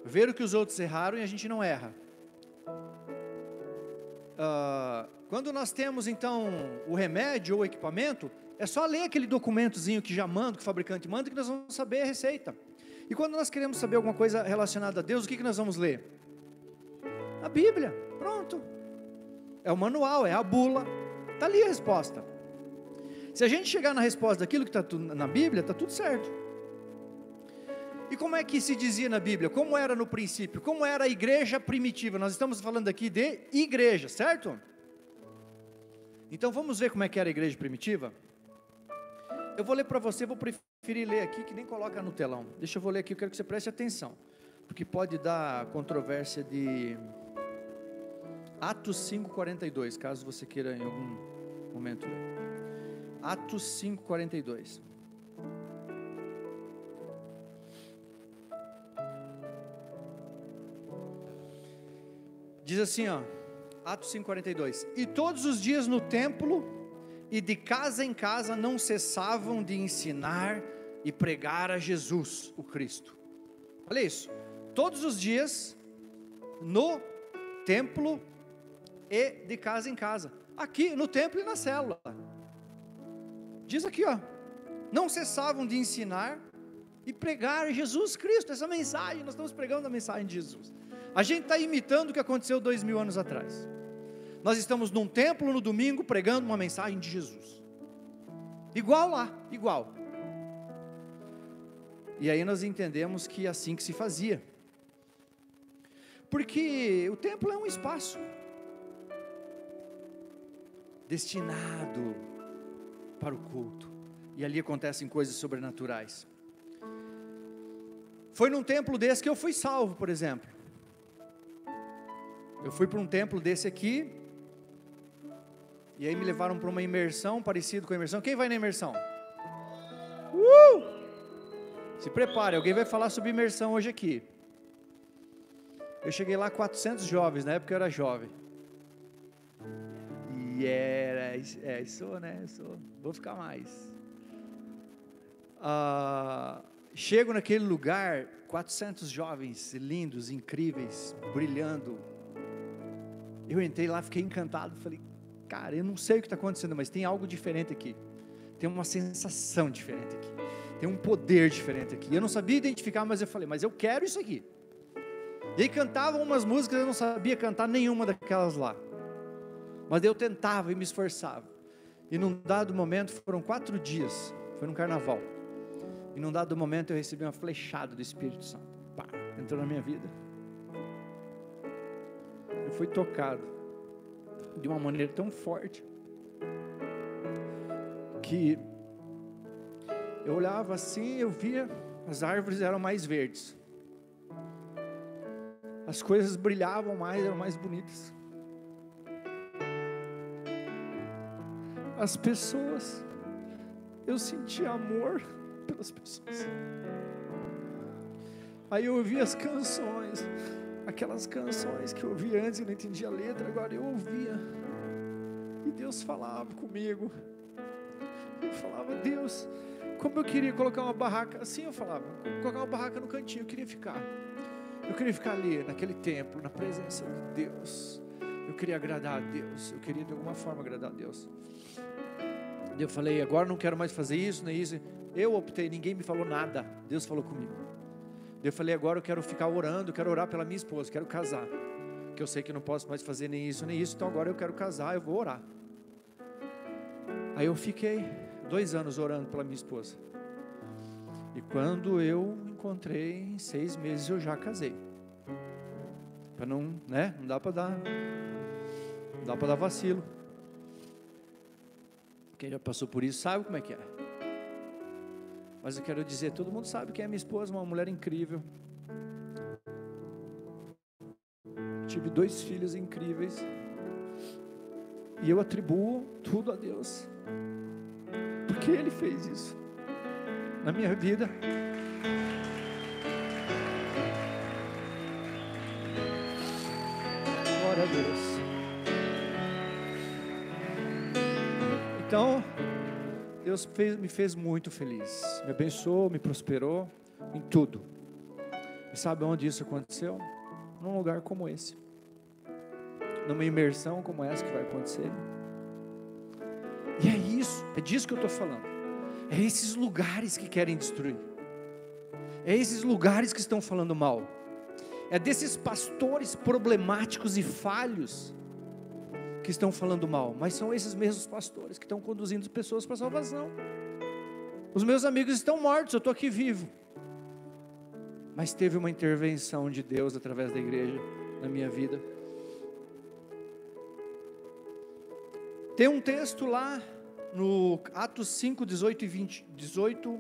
Ver o que os outros erraram e a gente não erra. Uh, quando nós temos então o remédio ou o equipamento, é só ler aquele documentozinho que já manda, que o fabricante manda, que nós vamos saber a receita. E quando nós queremos saber alguma coisa relacionada a Deus, o que, que nós vamos ler? A Bíblia, pronto. É o manual, é a bula. Está ali a resposta. Se a gente chegar na resposta daquilo que está na Bíblia, está tudo certo. E como é que se dizia na Bíblia? Como era no princípio? Como era a igreja primitiva? Nós estamos falando aqui de igreja, certo? Então vamos ver como é que era a igreja primitiva? Eu vou ler para você, vou preferir ler aqui, que nem coloca no telão. Deixa eu vou ler aqui, eu quero que você preste atenção. Porque pode dar controvérsia de Atos 5:42, caso você queira em algum momento ler. Atos 5:42. Diz assim, ó, Atos 5:42. E todos os dias no templo e de casa em casa não cessavam de ensinar e pregar a Jesus, o Cristo. Olha isso. Todos os dias no templo e de casa em casa. Aqui no templo e na célula. Diz aqui, ó. Não cessavam de ensinar e pregar Jesus Cristo. Essa mensagem, nós estamos pregando a mensagem de Jesus. A gente está imitando o que aconteceu dois mil anos atrás. Nós estamos num templo no domingo pregando uma mensagem de Jesus. Igual lá, igual. E aí nós entendemos que é assim que se fazia. Porque o templo é um espaço destinado para o culto. E ali acontecem coisas sobrenaturais. Foi num templo desse que eu fui salvo, por exemplo. Eu fui para um templo desse aqui, e aí me levaram para uma imersão parecido com a imersão. Quem vai na imersão? Uh! Se prepare, alguém vai falar sobre imersão hoje aqui. Eu cheguei lá 400 jovens, na época eu era jovem. E era, é, sou, né? Sou, vou ficar mais. Ah, chego naquele lugar, 400 jovens lindos, incríveis, brilhando. Eu entrei lá, fiquei encantado, falei, cara, eu não sei o que está acontecendo, mas tem algo diferente aqui. Tem uma sensação diferente aqui. Tem um poder diferente aqui. Eu não sabia identificar, mas eu falei, mas eu quero isso aqui. E aí cantavam umas músicas, eu não sabia cantar nenhuma daquelas lá. Mas eu tentava e me esforçava. E num dado momento, foram quatro dias, foi num carnaval. E num dado momento eu recebi uma flechada do Espírito Santo. Pá, entrou na minha vida. Eu fui tocado de uma maneira tão forte que eu olhava assim, eu via as árvores eram mais verdes. As coisas brilhavam mais, eram mais bonitas. As pessoas, eu sentia amor pelas pessoas. Aí eu ouvia as canções, aquelas canções que eu ouvia antes, eu não entendia a letra, agora eu ouvia. E Deus falava comigo. Eu falava, Deus, como eu queria colocar uma barraca, assim eu falava, colocar uma barraca no cantinho, eu queria ficar. Eu queria ficar ali, naquele templo, na presença de Deus. Queria agradar a Deus. Eu queria de alguma forma agradar a Deus. Eu falei, agora não quero mais fazer isso, nem isso. Eu optei, ninguém me falou nada. Deus falou comigo. Eu falei, agora eu quero ficar orando, quero orar pela minha esposa, quero casar. Que eu sei que não posso mais fazer nem isso, nem isso, então agora eu quero casar, eu vou orar. Aí eu fiquei dois anos orando pela minha esposa. E quando eu encontrei, em seis meses eu já casei. Para não, né? Não dá para dar, dá para dar vacilo. Quem já passou por isso sabe como é que é. Mas eu quero dizer, todo mundo sabe que é minha esposa, uma mulher incrível. Tive dois filhos incríveis. E eu atribuo tudo a Deus. Porque Ele fez isso na minha vida. Glória a Deus. Deus fez, me fez muito feliz, me abençoou, me prosperou em tudo. E sabe onde isso aconteceu? Num lugar como esse, numa imersão como essa que vai acontecer. E é isso, é disso que eu estou falando. É esses lugares que querem destruir. É esses lugares que estão falando mal. É desses pastores problemáticos e falhos que estão falando mal, mas são esses mesmos pastores que estão conduzindo pessoas para a salvação. Os meus amigos estão mortos, eu estou aqui vivo. Mas teve uma intervenção de Deus através da igreja na minha vida. Tem um texto lá no Atos 5, 18 e 20, 18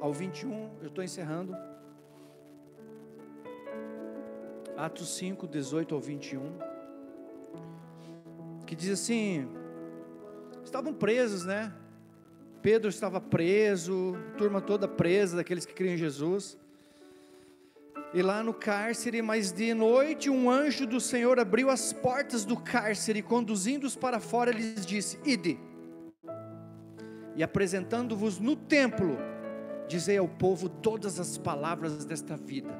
ao 21, eu estou encerrando. Atos 5, 18 ao 21, que diz assim: estavam presos, né? Pedro estava preso, turma toda presa, daqueles que criam em Jesus. E lá no cárcere, mas de noite, um anjo do Senhor abriu as portas do cárcere, conduzindo-os para fora, lhes disse: Ide e apresentando-vos no templo, dizei ao povo todas as palavras desta vida.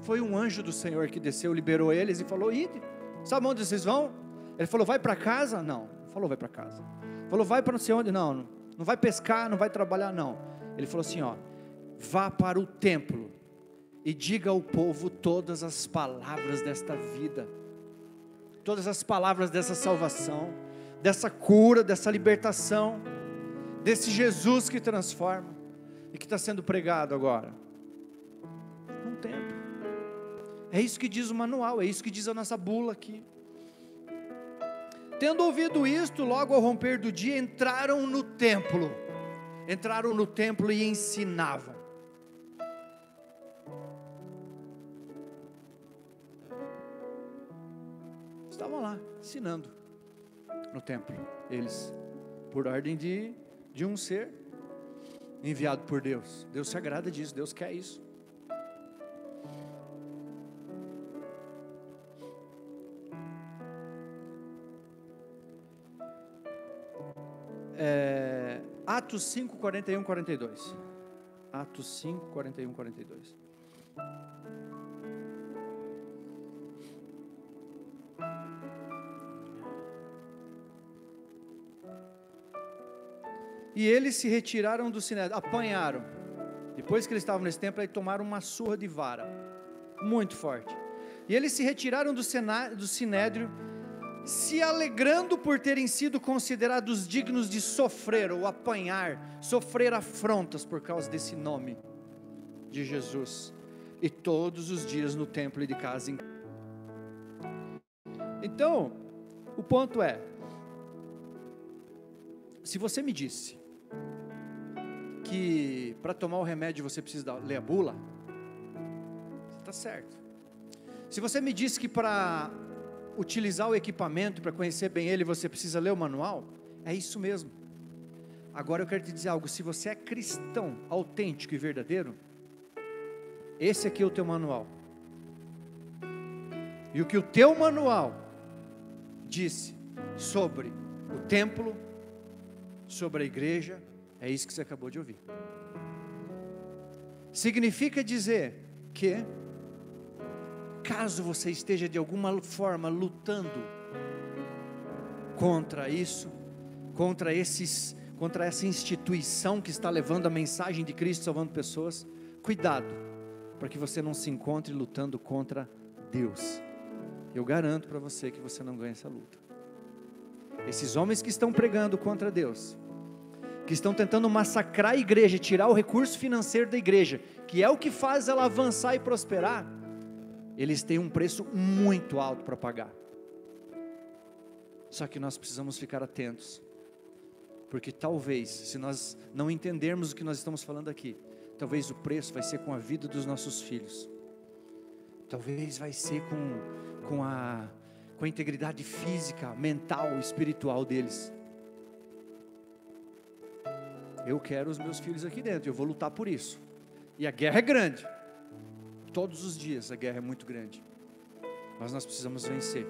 Foi um anjo do Senhor que desceu, liberou eles e falou: Ide, sabe onde vocês vão? Ele falou: Vai para casa? Não, falou: Vai para casa. Falou: Vai para não sei onde? Não, não vai pescar, não vai trabalhar, não. Ele falou assim: Ó, vá para o templo e diga ao povo todas as palavras desta vida, todas as palavras dessa salvação dessa cura, dessa libertação, desse Jesus que transforma. e que está sendo pregado agora? Num templo. É isso que diz o manual, é isso que diz a nossa bula aqui. Tendo ouvido isto, logo ao romper do dia, entraram no templo. Entraram no templo e ensinavam. Estavam lá, ensinando no templo, eles, por ordem de, de um ser enviado por Deus. Deus se agrada disso, Deus quer isso. É, Atos 5, 41, 42. Atos 5, 41, 42. E eles se retiraram do sinédrio, apanharam. Depois que eles estavam nesse templo, aí tomaram uma surra de vara, muito forte. E eles se retiraram do, do sinédrio se alegrando por terem sido considerados dignos de sofrer ou apanhar, sofrer afrontas por causa desse nome de Jesus, e todos os dias no templo e de casa em Então, o ponto é: se você me disse que para tomar o remédio você precisa ler a bula, está certo. Se você me disse que para utilizar o equipamento para conhecer bem ele, você precisa ler o manual? É isso mesmo. Agora eu quero te dizer algo: se você é cristão autêntico e verdadeiro, esse aqui é o teu manual. E o que o teu manual disse sobre o templo, sobre a igreja, é isso que você acabou de ouvir. Significa dizer que caso você esteja de alguma forma lutando contra isso, contra esses, contra essa instituição que está levando a mensagem de Cristo salvando pessoas, cuidado, para que você não se encontre lutando contra Deus. Eu garanto para você que você não ganha essa luta. Esses homens que estão pregando contra Deus, que estão tentando massacrar a igreja, tirar o recurso financeiro da igreja, que é o que faz ela avançar e prosperar, eles têm um preço muito alto para pagar. Só que nós precisamos ficar atentos, porque talvez, se nós não entendermos o que nós estamos falando aqui, talvez o preço vai ser com a vida dos nossos filhos, talvez vai ser com, com, a, com a integridade física, mental, espiritual deles. Eu quero os meus filhos aqui dentro, eu vou lutar por isso, e a guerra é grande. Todos os dias a guerra é muito grande, mas nós precisamos vencer.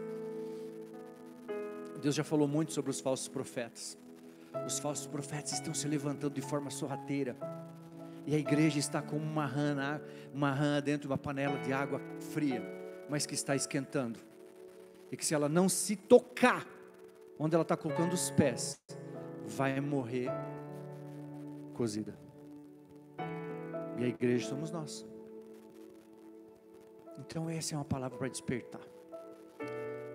Deus já falou muito sobre os falsos profetas. Os falsos profetas estão se levantando de forma sorrateira. E a igreja está como uma rã, uma rã dentro de uma panela de água fria, mas que está esquentando. E que se ela não se tocar onde ela está colocando os pés, vai morrer cozida. E a igreja somos nós. Então, essa é uma palavra para despertar.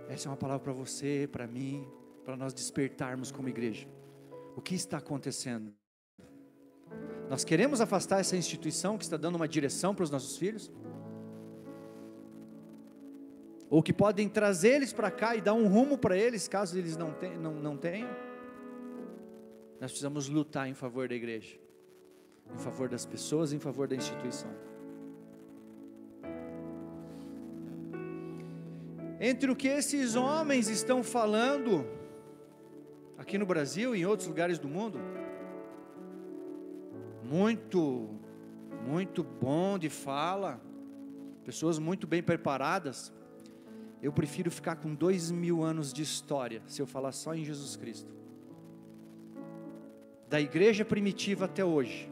Essa é uma palavra para você, para mim, para nós despertarmos como igreja. O que está acontecendo? Nós queremos afastar essa instituição que está dando uma direção para os nossos filhos? Ou que podem trazer eles para cá e dar um rumo para eles, caso eles não, tenham, não, não tenham? Nós precisamos lutar em favor da igreja, em favor das pessoas, em favor da instituição. Entre o que esses homens estão falando aqui no Brasil e em outros lugares do mundo. Muito, muito bom de fala, pessoas muito bem preparadas. Eu prefiro ficar com dois mil anos de história, se eu falar só em Jesus Cristo. Da igreja primitiva até hoje,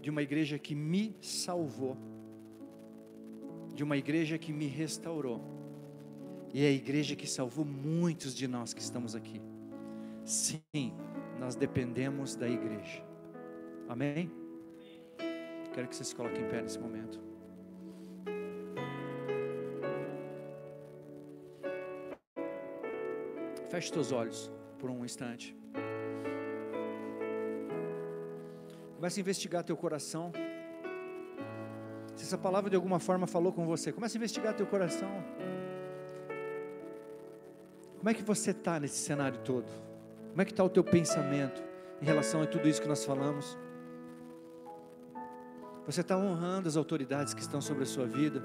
de uma igreja que me salvou, de uma igreja que me restaurou e é a igreja que salvou muitos de nós que estamos aqui. Sim, nós dependemos da igreja. Amém? Quero que você se coloque em pé nesse momento. Feche seus olhos por um instante. Começa a investigar teu coração. Se essa palavra de alguma forma falou com você, começa a investigar teu coração. Como é que você está nesse cenário todo? Como é que está o teu pensamento em relação a tudo isso que nós falamos? Você está honrando as autoridades que estão sobre a sua vida,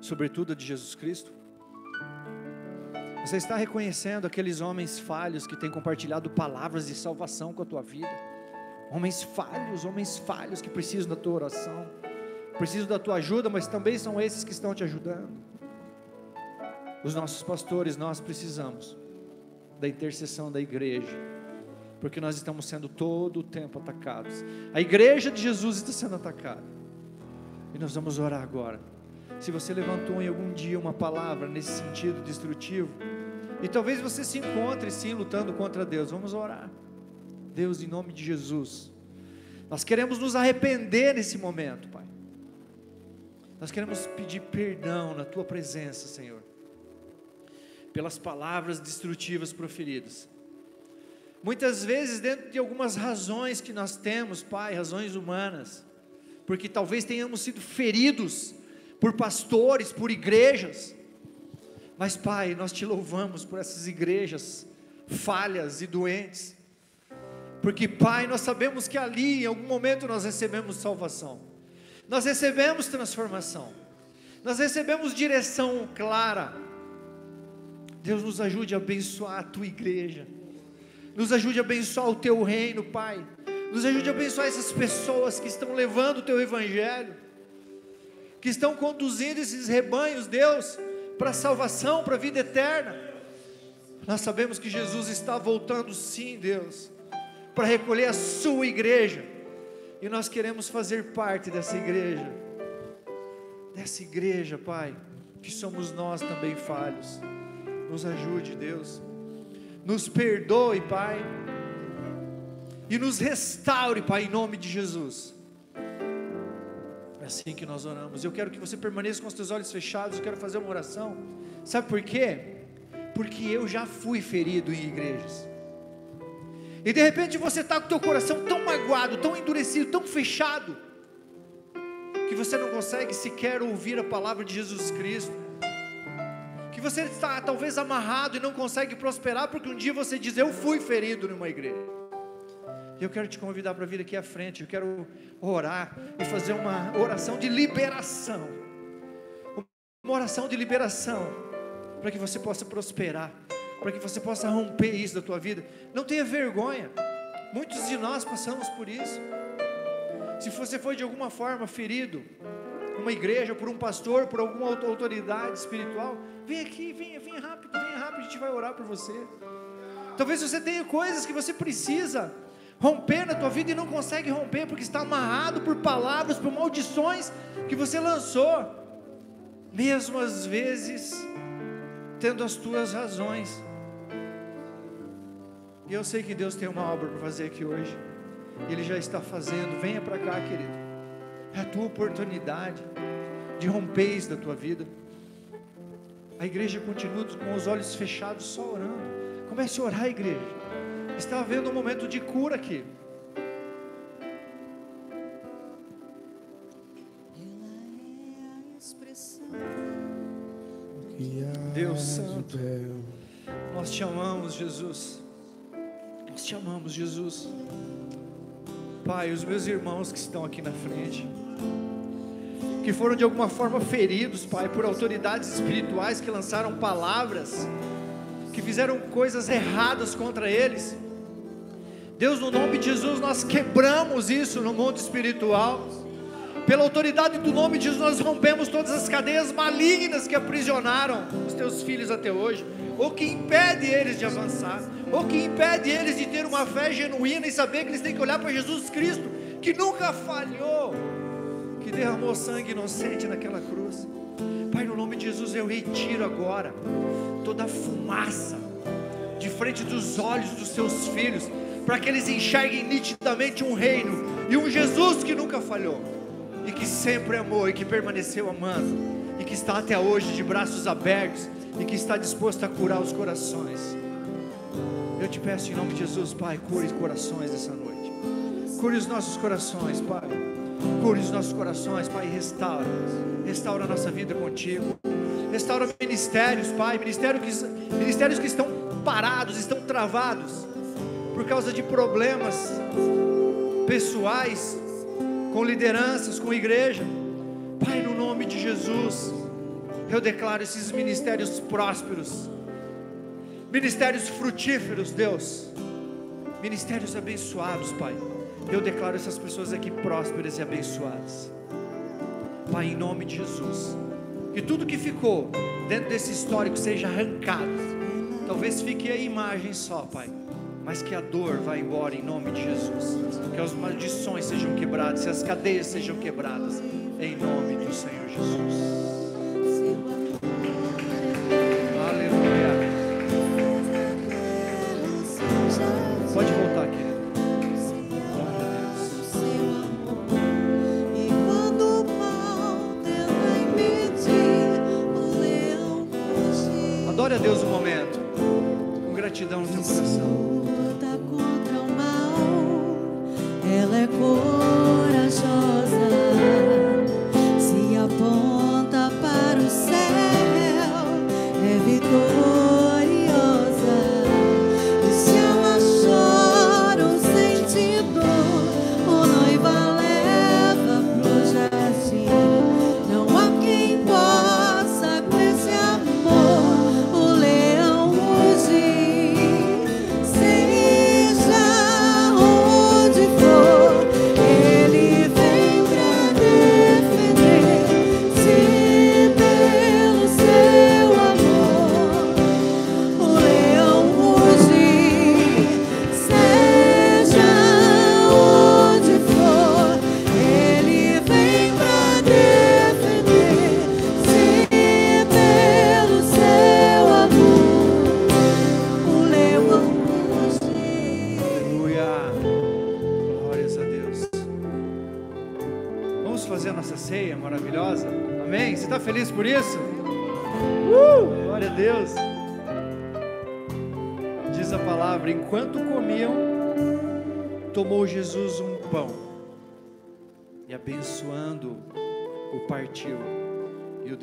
sobretudo a de Jesus Cristo? Você está reconhecendo aqueles homens falhos que têm compartilhado palavras de salvação com a tua vida? Homens falhos, homens falhos que precisam da tua oração, precisam da tua ajuda, mas também são esses que estão te ajudando os nossos pastores, nós precisamos da intercessão da igreja, porque nós estamos sendo todo o tempo atacados. A igreja de Jesus está sendo atacada. E nós vamos orar agora. Se você levantou em algum dia uma palavra nesse sentido destrutivo, e talvez você se encontre sim lutando contra Deus, vamos orar. Deus, em nome de Jesus, nós queremos nos arrepender nesse momento, Pai. Nós queremos pedir perdão na Tua presença, Senhor pelas palavras destrutivas proferidas. Muitas vezes, dentro de algumas razões que nós temos, Pai, razões humanas, porque talvez tenhamos sido feridos por pastores, por igrejas, mas, Pai, nós te louvamos por essas igrejas falhas e doentes, porque, Pai, nós sabemos que ali, em algum momento, nós recebemos salvação, nós recebemos transformação, nós recebemos direção clara, Deus nos ajude a abençoar a tua igreja. Nos ajude a abençoar o teu reino, Pai. Nos ajude a abençoar essas pessoas que estão levando o teu evangelho, que estão conduzindo esses rebanhos, Deus, para a salvação, para a vida eterna. Nós sabemos que Jesus está voltando, sim, Deus, para recolher a sua igreja, e nós queremos fazer parte dessa igreja, dessa igreja, Pai, que somos nós também falhos. Nos ajude, Deus. Nos perdoe, Pai. E nos restaure, Pai, em nome de Jesus. É assim que nós oramos. Eu quero que você permaneça com os teus olhos fechados. Eu quero fazer uma oração. Sabe por quê? Porque eu já fui ferido em igrejas. E de repente você está com o teu coração tão magoado, tão endurecido, tão fechado, que você não consegue sequer ouvir a palavra de Jesus Cristo você está talvez amarrado e não consegue prosperar porque um dia você diz: Eu fui ferido numa igreja. Eu quero te convidar para vir aqui à frente. Eu quero orar e fazer uma oração de liberação. Uma oração de liberação para que você possa prosperar, para que você possa romper isso da tua vida. Não tenha vergonha. Muitos de nós passamos por isso. Se você foi de alguma forma ferido, uma igreja, por um pastor, por alguma autoridade espiritual, vem aqui, venha, venha rápido, venha rápido, a gente vai orar por você. Talvez você tenha coisas que você precisa romper na tua vida e não consegue romper porque está amarrado por palavras, por maldições que você lançou, mesmo às vezes tendo as tuas razões. E eu sei que Deus tem uma obra para fazer aqui hoje. Ele já está fazendo. Venha para cá, querido. É a tua oportunidade de romper isso da tua vida. A igreja continua com os olhos fechados, só orando. Comece a orar, igreja. Está havendo um momento de cura aqui. Deus Santo, nós te amamos, Jesus. Nós te amamos, Jesus. Pai, os meus irmãos que estão aqui na frente, que foram de alguma forma feridos, Pai, por autoridades espirituais que lançaram palavras, que fizeram coisas erradas contra eles. Deus, no nome de Jesus, nós quebramos isso no mundo espiritual. Pela autoridade do nome de Jesus, nós rompemos todas as cadeias malignas que aprisionaram os teus filhos até hoje, ou que impede eles de avançar, ou que impede eles de ter uma fé genuína e saber que eles têm que olhar para Jesus Cristo, que nunca falhou derramou sangue inocente naquela cruz. Pai, no nome de Jesus, eu retiro agora toda a fumaça de frente dos olhos dos seus filhos, para que eles enxerguem nitidamente um reino e um Jesus que nunca falhou, e que sempre amou e que permaneceu amando, e que está até hoje de braços abertos e que está disposto a curar os corações. Eu te peço em nome de Jesus, Pai, cure os corações essa noite Cure os nossos corações, Pai. Cure os nossos corações, Pai. Restaura. Restaura a nossa vida contigo. Restaura ministérios, Pai. Ministérios que, ministérios que estão parados, estão travados por causa de problemas pessoais, com lideranças, com igreja. Pai, no nome de Jesus, eu declaro esses ministérios prósperos, ministérios frutíferos, Deus, ministérios abençoados, Pai. Eu declaro essas pessoas aqui prósperas e abençoadas. Pai, em nome de Jesus, que tudo que ficou dentro desse histórico seja arrancado. Talvez fique a imagem só, Pai mas que a dor vá embora em nome de Jesus, que as maldições sejam quebradas, que as cadeias sejam quebradas, em nome do Senhor Jesus.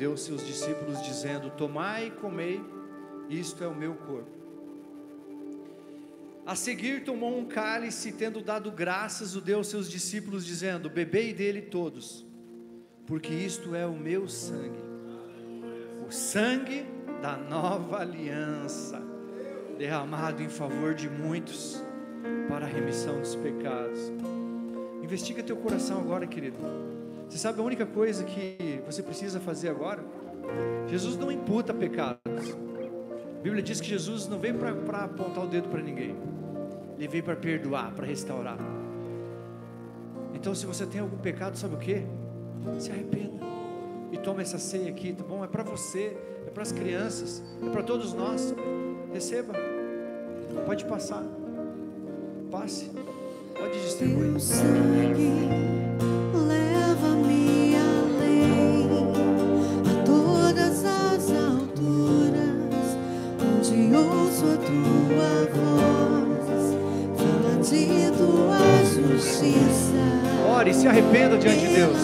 Deu aos seus discípulos, dizendo: Tomai e comei, isto é o meu corpo. A seguir tomou um cálice, tendo dado graças, o deu aos seus discípulos, dizendo: Bebei dele todos, porque isto é o meu sangue, o sangue da nova aliança, derramado em favor de muitos, para a remissão dos pecados. Investiga teu coração agora, querido. Você sabe a única coisa que você precisa fazer agora? Jesus não imputa pecados. A Bíblia diz que Jesus não veio para apontar o dedo para ninguém. Ele veio para perdoar, para restaurar. Então, se você tem algum pecado, sabe o que? Se arrependa e toma essa ceia aqui, tá bom? É para você, é para as crianças, é para todos nós. Receba, pode passar, passe, pode distribuir. Ouço a tua voz, fala de tua justiça. Ore e se arrependa diante de Deus.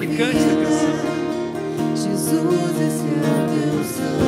E cante essa canção. Jesus, esse é o teu sangue.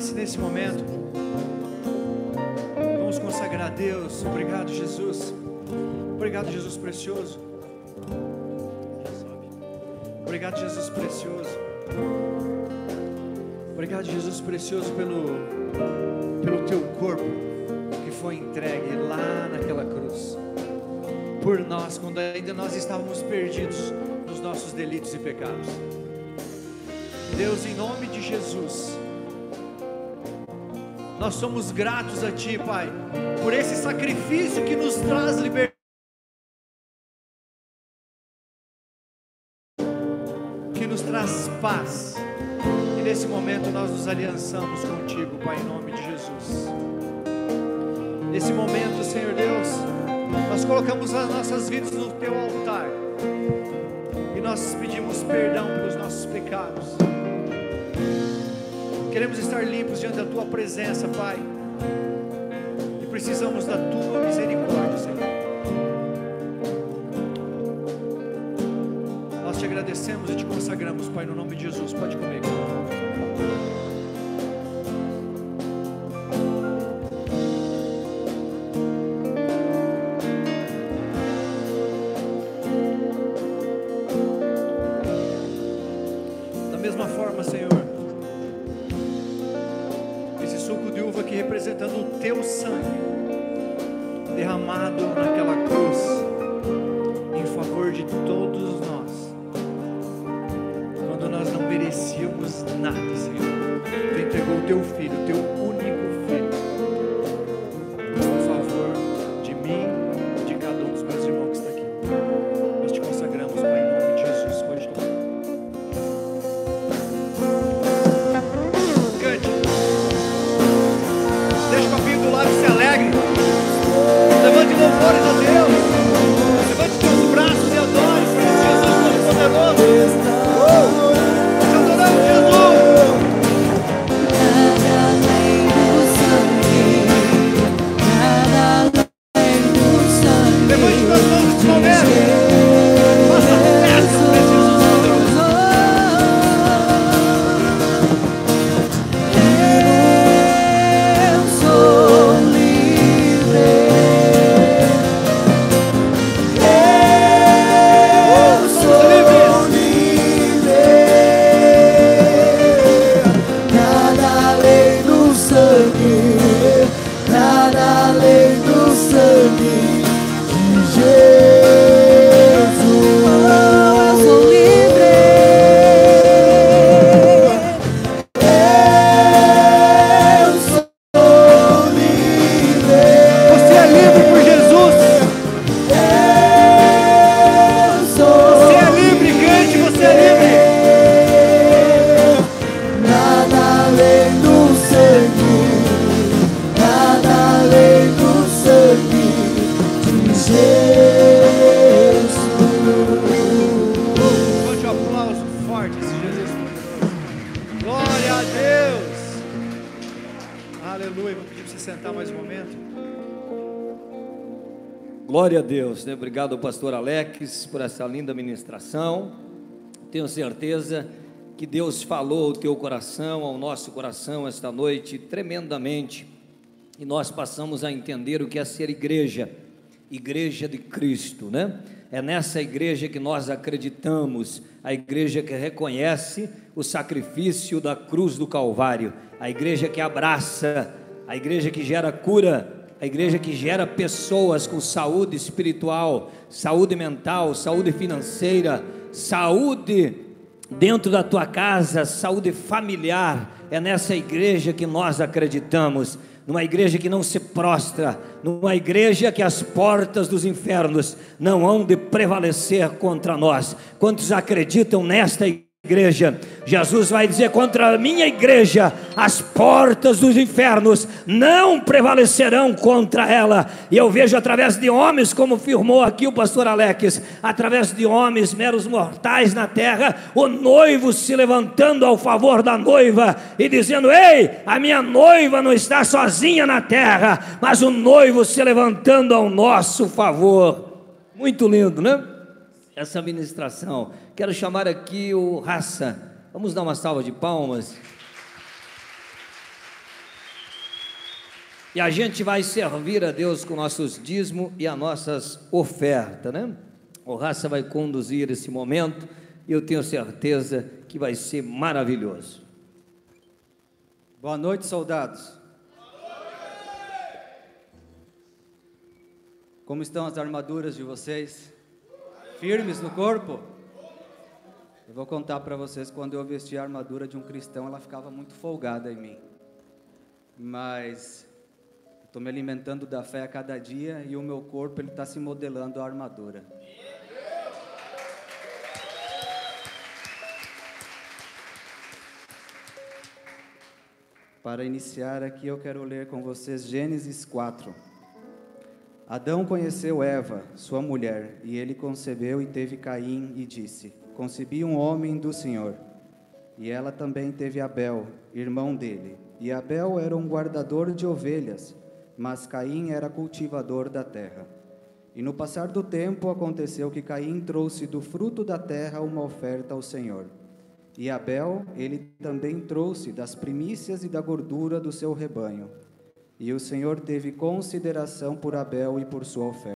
Cálice nesse momento. Vamos consagrar a Deus. Obrigado, Jesus. Obrigado, Jesus precioso. Obrigado, Jesus precioso. Obrigado, Jesus precioso, pelo, pelo teu corpo que foi entregue lá naquela cruz. Por nós, quando ainda nós estávamos perdidos nos nossos delitos e pecados. Deus, em nome de Jesus, nós somos gratos a Ti, Pai, por esse sacrifício que nos traz liberdade. Que nos traz paz. E nesse momento nós nos aliançamos contigo, Pai, em nome de Jesus. Nesse momento, Senhor Deus, nós colocamos as nossas vidas no Teu altar. E nós pedimos perdão pelos nossos pecados. Queremos estar limpos diante da tua presença, Pai. E precisamos da tua misericórdia, Senhor. Nós te agradecemos e te consagramos, Pai, no nome de Jesus. Pode comer. Obrigado ao pastor Alex por essa linda ministração. Tenho certeza que Deus falou ao teu coração, ao nosso coração esta noite tremendamente. E nós passamos a entender o que é ser igreja, igreja de Cristo, né? É nessa igreja que nós acreditamos, a igreja que reconhece o sacrifício da cruz do Calvário, a igreja que abraça, a igreja que gera cura, a igreja que gera pessoas com saúde espiritual, saúde mental, saúde financeira, saúde dentro da tua casa, saúde familiar. É nessa igreja que nós acreditamos. Numa igreja que não se prostra, numa igreja que as portas dos infernos não hão de prevalecer contra nós. Quantos acreditam nesta igreja? Igreja. Jesus vai dizer contra a minha igreja: as portas dos infernos não prevalecerão contra ela. E eu vejo através de homens, como firmou aqui o pastor Alex, através de homens meros mortais na terra, o noivo se levantando ao favor da noiva e dizendo: Ei, a minha noiva não está sozinha na terra, mas o noivo se levantando ao nosso favor. Muito lindo, né? Essa ministração. Quero chamar aqui o Raça. Vamos dar uma salva de palmas. E a gente vai servir a Deus com nossos dízimos e as nossas ofertas, né? O Raça vai conduzir esse momento e eu tenho certeza que vai ser maravilhoso. Boa noite, soldados. Como estão as armaduras de vocês? Firmes no corpo? Eu vou contar para vocês quando eu vesti a armadura de um cristão, ela ficava muito folgada em mim. Mas estou me alimentando da fé a cada dia e o meu corpo ele está se modelando a armadura. Para iniciar aqui, eu quero ler com vocês Gênesis 4. Adão conheceu Eva, sua mulher, e ele concebeu e teve Caim e disse: Concebi um homem do Senhor. E ela também teve Abel, irmão dele. E Abel era um guardador de ovelhas, mas Caim era cultivador da terra. E no passar do tempo aconteceu que Caim trouxe do fruto da terra uma oferta ao Senhor. E Abel, ele também trouxe das primícias e da gordura do seu rebanho. E o Senhor teve consideração por Abel e por sua oferta.